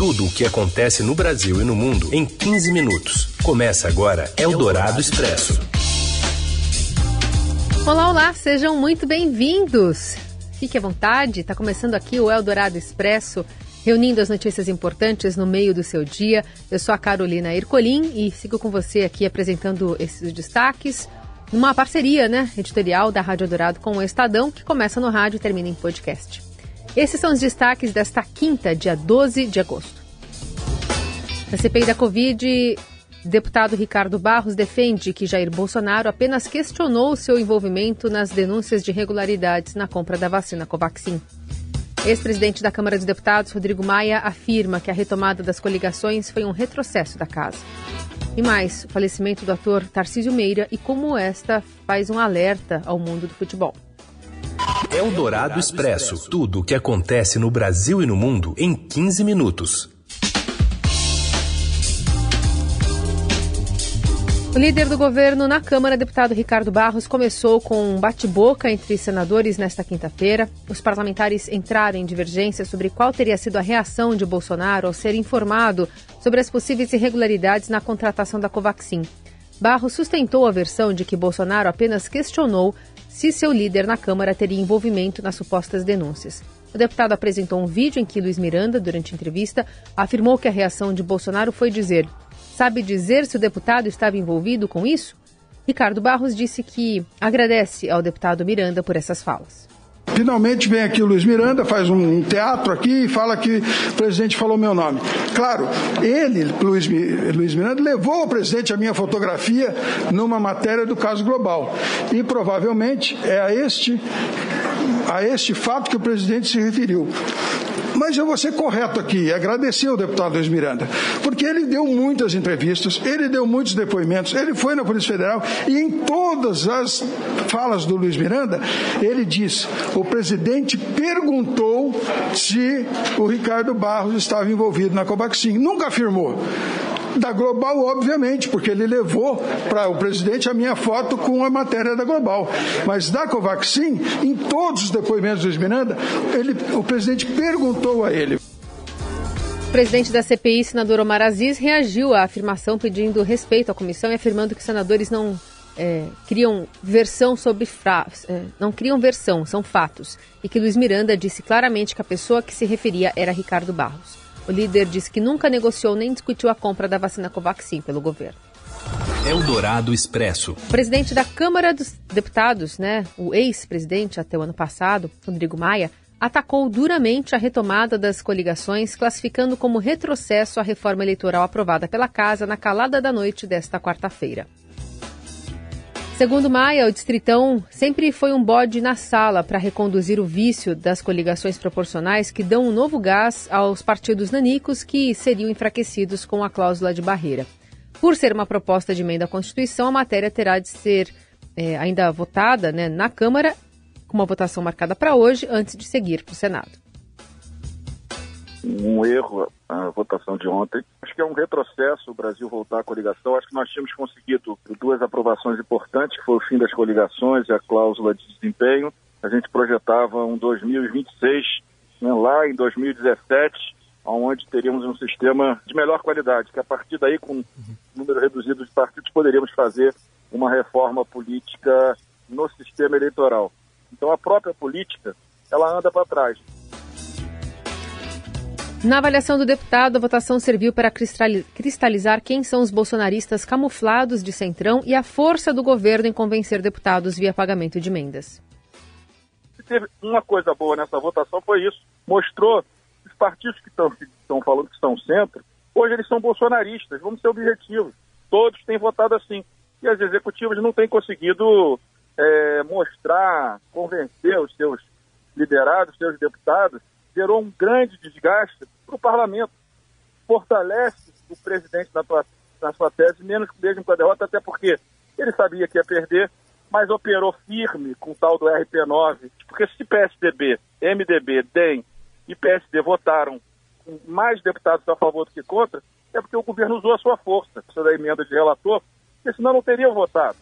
Tudo o que acontece no Brasil e no mundo em 15 minutos. Começa agora Eldorado Expresso. Olá, olá, sejam muito bem-vindos. Fique à vontade, está começando aqui o Eldorado Expresso, reunindo as notícias importantes no meio do seu dia. Eu sou a Carolina Ercolim e sigo com você aqui apresentando esses destaques numa parceria né, editorial da Rádio Dourado com o Estadão, que começa no rádio e termina em podcast. Esses são os destaques desta quinta, dia 12 de agosto. Na CPI da Covid, deputado Ricardo Barros defende que Jair Bolsonaro apenas questionou seu envolvimento nas denúncias de irregularidades na compra da vacina Covaxin. Ex-presidente da Câmara dos Deputados, Rodrigo Maia, afirma que a retomada das coligações foi um retrocesso da casa. E mais, o falecimento do ator Tarcísio Meira e como esta faz um alerta ao mundo do futebol. Eldorado Expresso. Tudo o que acontece no Brasil e no mundo em 15 minutos. O líder do governo na Câmara, deputado Ricardo Barros, começou com um bate-boca entre senadores nesta quinta-feira. Os parlamentares entraram em divergência sobre qual teria sido a reação de Bolsonaro ao ser informado sobre as possíveis irregularidades na contratação da Covaxin. Barros sustentou a versão de que Bolsonaro apenas questionou se seu líder na Câmara teria envolvimento nas supostas denúncias. O deputado apresentou um vídeo em que Luiz Miranda, durante entrevista, afirmou que a reação de Bolsonaro foi dizer: Sabe dizer se o deputado estava envolvido com isso? Ricardo Barros disse que agradece ao deputado Miranda por essas falas. Finalmente vem aqui o Luiz Miranda, faz um teatro aqui e fala que o presidente falou meu nome. Claro, ele, Luiz, Luiz Miranda, levou ao presidente a minha fotografia numa matéria do caso global. E provavelmente é a este, a este fato que o presidente se referiu. Mas eu vou ser correto aqui agradecer ao deputado Luiz Miranda, porque ele deu muitas entrevistas, ele deu muitos depoimentos, ele foi na Polícia Federal e em todas as falas do Luiz Miranda, ele diz: o presidente perguntou se o Ricardo Barros estava envolvido na Covaxin. Nunca afirmou. Da Global, obviamente, porque ele levou para o presidente a minha foto com a matéria da Global. Mas da Covaxin, em todos os depoimentos do Miranda, ele, o presidente perguntou a ele. O presidente da CPI, senador Omar Aziz, reagiu à afirmação pedindo respeito à comissão e afirmando que os senadores não é, criam versão sobre fra... É, não criam versão, são fatos. E que Luiz Miranda disse claramente que a pessoa que se referia era Ricardo Barros. O líder disse que nunca negociou nem discutiu a compra da vacina Covaxin pelo governo. Eldorado Expresso. O presidente da Câmara dos Deputados, né, o ex-presidente até o ano passado, Rodrigo Maia, atacou duramente a retomada das coligações, classificando como retrocesso a reforma eleitoral aprovada pela Casa na calada da noite desta quarta-feira. Segundo Maia, o Distritão sempre foi um bode na sala para reconduzir o vício das coligações proporcionais que dão um novo gás aos partidos nanicos que seriam enfraquecidos com a cláusula de barreira. Por ser uma proposta de emenda à Constituição, a matéria terá de ser é, ainda votada né, na Câmara, com uma votação marcada para hoje, antes de seguir para o Senado um erro a votação de ontem. Que é um retrocesso o Brasil voltar à coligação. Acho que nós tínhamos conseguido duas aprovações importantes, que foi o fim das coligações e a cláusula de desempenho. A gente projetava um 2026, né, lá em 2017, onde teríamos um sistema de melhor qualidade, que a partir daí, com um número reduzido de partidos, poderíamos fazer uma reforma política no sistema eleitoral. Então a própria política, ela anda para trás. Na avaliação do deputado, a votação serviu para cristalizar quem são os bolsonaristas camuflados de centrão e a força do governo em convencer deputados via pagamento de emendas. Teve uma coisa boa nessa votação foi isso. Mostrou os partidos que estão falando que são centro, hoje eles são bolsonaristas, vamos ser objetivos. Todos têm votado assim. E as executivas não têm conseguido é, mostrar, convencer os seus liderados, seus deputados, gerou um grande desgaste para o parlamento. Fortalece o presidente na, tua, na sua tese, menos mesmo com a derrota, até porque ele sabia que ia perder, mas operou firme com o tal do RP9. Porque se PSDB, MDB, DEM e PSD votaram com mais deputados a favor do que contra, é porque o governo usou a sua força, essa da emenda de relator, porque senão não teriam votado.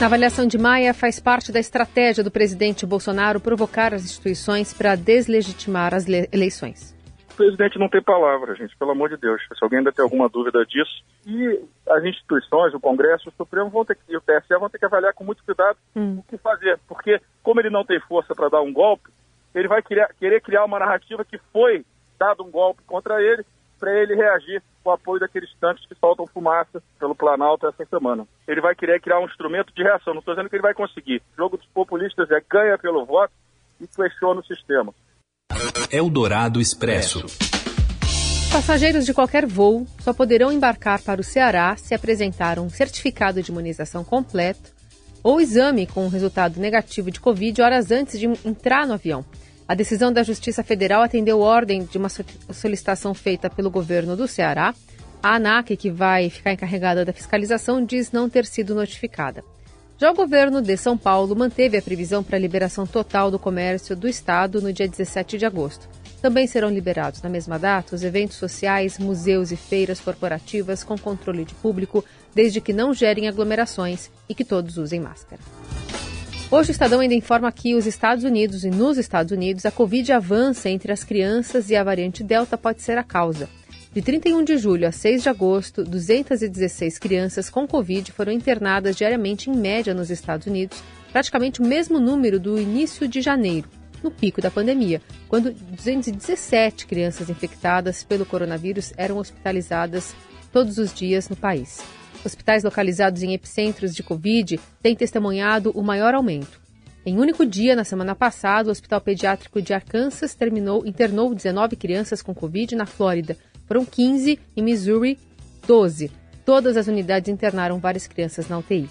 Na avaliação de Maia, faz parte da estratégia do presidente Bolsonaro provocar as instituições para deslegitimar as eleições. Presidente não tem palavra, gente, pelo amor de Deus. Se alguém ainda tem alguma dúvida disso. E as instituições, o Congresso, o Supremo vão ter que, e o TSE vão ter que avaliar com muito cuidado hum. o que fazer. Porque, como ele não tem força para dar um golpe, ele vai querer, querer criar uma narrativa que foi dado um golpe contra ele, para ele reagir com o apoio daqueles tanques que soltam fumaça pelo Planalto essa semana. Ele vai querer criar um instrumento de reação. Não estou dizendo que ele vai conseguir. O jogo dos populistas é ganha pelo voto e questiona o sistema. Eldorado Expresso. Passageiros de qualquer voo só poderão embarcar para o Ceará se apresentar um certificado de imunização completo ou exame com resultado negativo de Covid horas antes de entrar no avião. A decisão da Justiça Federal atendeu ordem de uma solicitação feita pelo governo do Ceará. A ANAC, que vai ficar encarregada da fiscalização, diz não ter sido notificada. Já o governo de São Paulo manteve a previsão para a liberação total do comércio do estado no dia 17 de agosto. Também serão liberados na mesma data os eventos sociais, museus e feiras corporativas com controle de público, desde que não gerem aglomerações e que todos usem máscara. Hoje o Estadão ainda informa que os Estados Unidos e nos Estados Unidos a Covid avança entre as crianças e a variante Delta pode ser a causa. De 31 de julho a 6 de agosto, 216 crianças com Covid foram internadas diariamente em média nos Estados Unidos, praticamente o mesmo número do início de janeiro, no pico da pandemia, quando 217 crianças infectadas pelo coronavírus eram hospitalizadas todos os dias no país. Hospitais localizados em epicentros de Covid têm testemunhado o maior aumento. Em único dia, na semana passada, o Hospital Pediátrico de Arkansas terminou, internou 19 crianças com Covid na Flórida, foram 15 em Missouri, 12. Todas as unidades internaram várias crianças na UTI.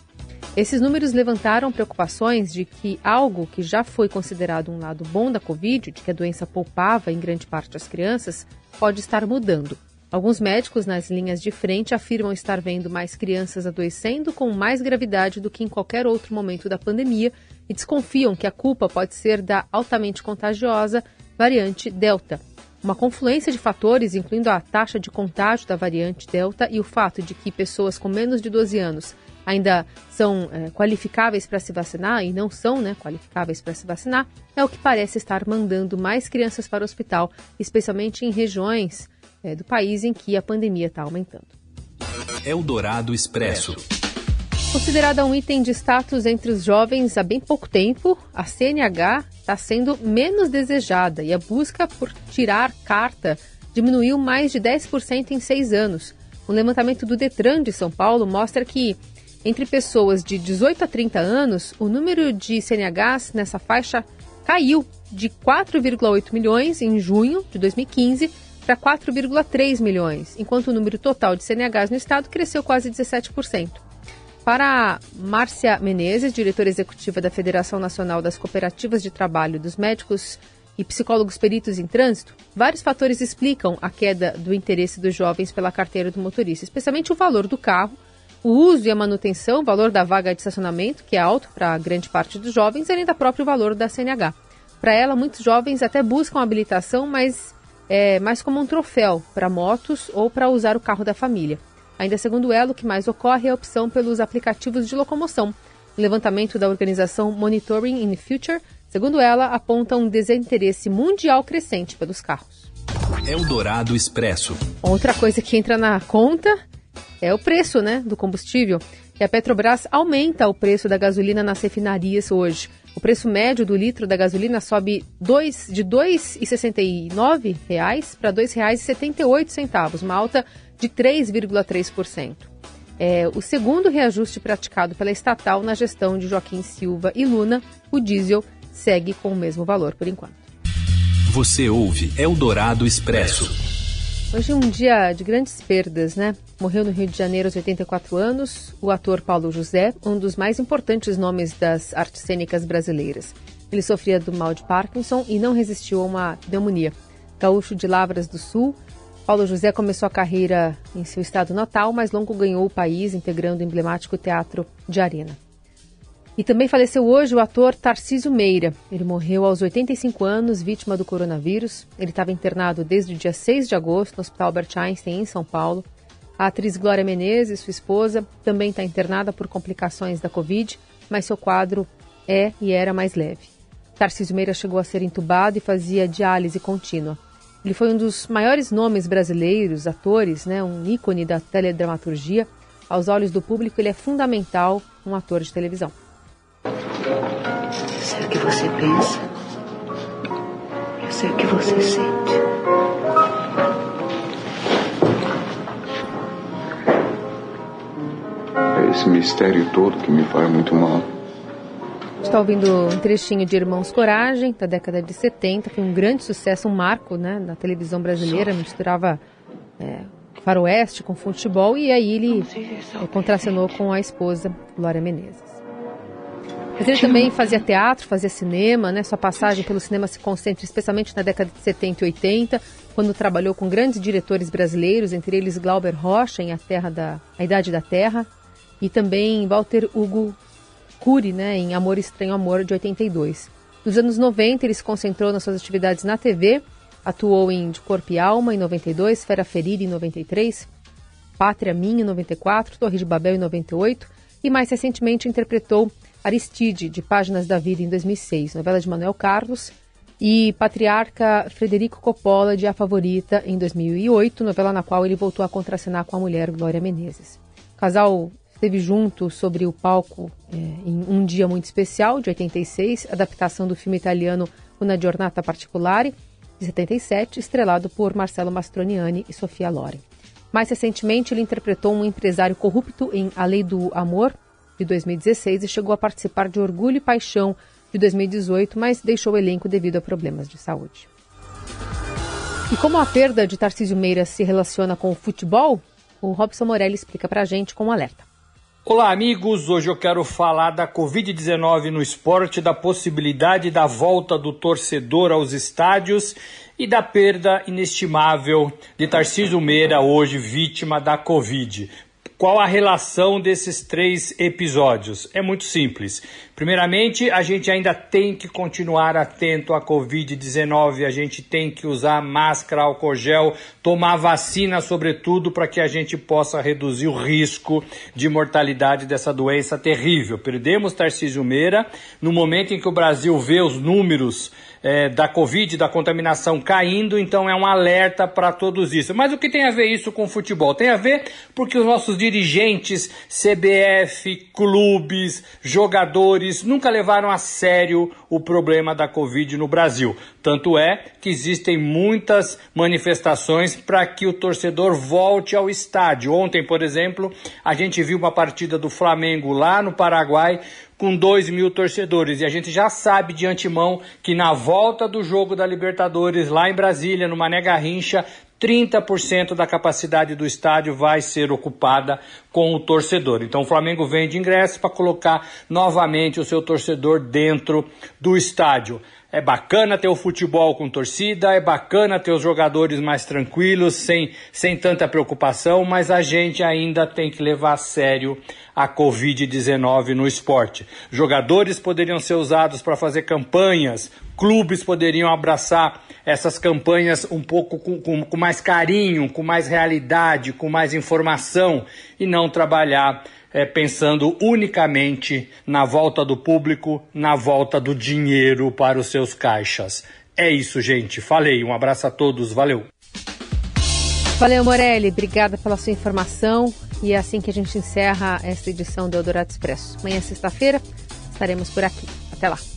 Esses números levantaram preocupações de que algo que já foi considerado um lado bom da Covid, de que a doença poupava em grande parte as crianças, pode estar mudando. Alguns médicos nas linhas de frente afirmam estar vendo mais crianças adoecendo com mais gravidade do que em qualquer outro momento da pandemia e desconfiam que a culpa pode ser da altamente contagiosa variante Delta, uma confluência de fatores, incluindo a taxa de contágio da variante Delta e o fato de que pessoas com menos de 12 anos ainda são é, qualificáveis para se vacinar e não são né, qualificáveis para se vacinar, é o que parece estar mandando mais crianças para o hospital, especialmente em regiões é, do país em que a pandemia está aumentando. Eldorado Expresso. Considerada um item de status entre os jovens há bem pouco tempo, a CNH está sendo menos desejada e a busca por tirar carta diminuiu mais de 10% em seis anos. Um levantamento do Detran de São Paulo mostra que, entre pessoas de 18 a 30 anos, o número de CNHs nessa faixa caiu de 4,8 milhões em junho de 2015 para 4,3 milhões, enquanto o número total de CNHs no estado cresceu quase 17%. Para Márcia Menezes, diretora executiva da Federação Nacional das Cooperativas de Trabalho dos Médicos e Psicólogos Peritos em Trânsito, vários fatores explicam a queda do interesse dos jovens pela carteira do motorista, especialmente o valor do carro, o uso e a manutenção, o valor da vaga de estacionamento, que é alto para grande parte dos jovens, além do próprio valor da CNH. Para ela, muitos jovens até buscam habilitação, mas é mais como um troféu para motos ou para usar o carro da família. Ainda segundo ela, o que mais ocorre é a opção pelos aplicativos de locomoção. O levantamento da organização Monitoring in the Future, segundo ela, aponta um desinteresse mundial crescente pelos carros. Eldorado Expresso. Outra coisa que entra na conta é o preço né, do combustível. E a Petrobras aumenta o preço da gasolina nas refinarias hoje. O preço médio do litro da gasolina sobe dois, de R$ 2,69 para R$ 2,78, uma alta de 3,3%. É o segundo reajuste praticado pela estatal na gestão de Joaquim Silva e Luna. O diesel segue com o mesmo valor por enquanto. Você ouve Eldorado Expresso. Hoje é um dia de grandes perdas, né? Morreu no Rio de Janeiro aos 84 anos o ator Paulo José, um dos mais importantes nomes das artes cênicas brasileiras. Ele sofria do mal de Parkinson e não resistiu a uma pneumonia. Gaúcho de Lavras do Sul, Paulo José começou a carreira em seu estado natal, mas logo ganhou o país integrando o emblemático Teatro de Arena. E também faleceu hoje o ator Tarcísio Meira. Ele morreu aos 85 anos, vítima do coronavírus. Ele estava internado desde o dia 6 de agosto no Hospital Albert Einstein, em São Paulo. A atriz Glória Menezes, sua esposa, também está internada por complicações da Covid, mas seu quadro é e era mais leve. Tarcísio Meira chegou a ser entubado e fazia diálise contínua. Ele foi um dos maiores nomes brasileiros, atores, né, um ícone da teledramaturgia. Aos olhos do público, ele é fundamental um ator de televisão. Eu sei o que você pensa. Eu sei o que você sente. É esse mistério todo que me faz muito mal. Está ouvindo um trechinho de Irmãos Coragem, da década de 70, foi um grande sucesso, um marco né, na televisão brasileira, misturava é, faroeste com futebol, e aí ele é, contracenou com a esposa, Glória Menezes. Mas ele também fazia teatro, fazia cinema, né? Sua passagem pelo cinema se concentra especialmente na década de 70 e 80, quando trabalhou com grandes diretores brasileiros, entre eles Glauber Rocha, em A, Terra da, a Idade da Terra, e também Walter Hugo Cury, né, em Amor Estranho Amor, de 82. Nos anos 90, ele se concentrou nas suas atividades na TV, atuou em De Corpo e Alma, em 92, Fera Ferida, em 93, Pátria Minha, em 94, Torre de Babel, em 98, e mais recentemente interpretou Aristide, de Páginas da Vida, em 2006, novela de Manuel Carlos, e Patriarca Frederico Coppola, de A Favorita, em 2008, novela na qual ele voltou a contracenar com a mulher Glória Menezes. O casal esteve junto sobre o palco é, em Um Dia Muito Especial, de 86, adaptação do filme italiano Una Giornata Particolare, de 77, estrelado por Marcello Mastroniani e Sofia Loren. Mais recentemente, ele interpretou um empresário corrupto em A Lei do Amor, de 2016, e chegou a participar de Orgulho e Paixão, de 2018, mas deixou o elenco devido a problemas de saúde. E como a perda de Tarcísio Meira se relaciona com o futebol, o Robson Morelli explica para a gente com um alerta. Olá, amigos. Hoje eu quero falar da Covid-19 no esporte, da possibilidade da volta do torcedor aos estádios e da perda inestimável de Tarcísio Meira, hoje vítima da Covid. Qual a relação desses três episódios? É muito simples. Primeiramente, a gente ainda tem que continuar atento à Covid-19, a gente tem que usar máscara, álcool gel, tomar vacina, sobretudo, para que a gente possa reduzir o risco de mortalidade dessa doença terrível. Perdemos Tarcísio Meira no momento em que o Brasil vê os números é, da Covid, da contaminação caindo, então é um alerta para todos isso. Mas o que tem a ver isso com o futebol? Tem a ver porque os nossos dirigentes, CBF, clubes, jogadores, nunca levaram a sério o problema da Covid no Brasil. Tanto é que existem muitas manifestações para que o torcedor volte ao estádio. Ontem, por exemplo, a gente viu uma partida do Flamengo lá no Paraguai com 2 mil torcedores. E a gente já sabe de antemão que na volta do jogo da Libertadores, lá em Brasília, no Mané Garrincha, 30% da capacidade do estádio vai ser ocupada com o torcedor. Então o Flamengo vende ingressos para colocar novamente o seu torcedor dentro do estádio. É bacana ter o futebol com torcida, é bacana ter os jogadores mais tranquilos, sem, sem tanta preocupação, mas a gente ainda tem que levar a sério a Covid-19 no esporte. Jogadores poderiam ser usados para fazer campanhas, clubes poderiam abraçar essas campanhas um pouco com, com, com mais carinho, com mais realidade, com mais informação e não trabalhar é, pensando unicamente na volta do público, na volta do dinheiro para os seus caixas. É isso, gente. Falei. Um abraço a todos. Valeu. Valeu, Morelli. Obrigada pela sua informação. E é assim que a gente encerra esta edição do Eldorado Expresso. Amanhã, sexta-feira, estaremos por aqui. Até lá.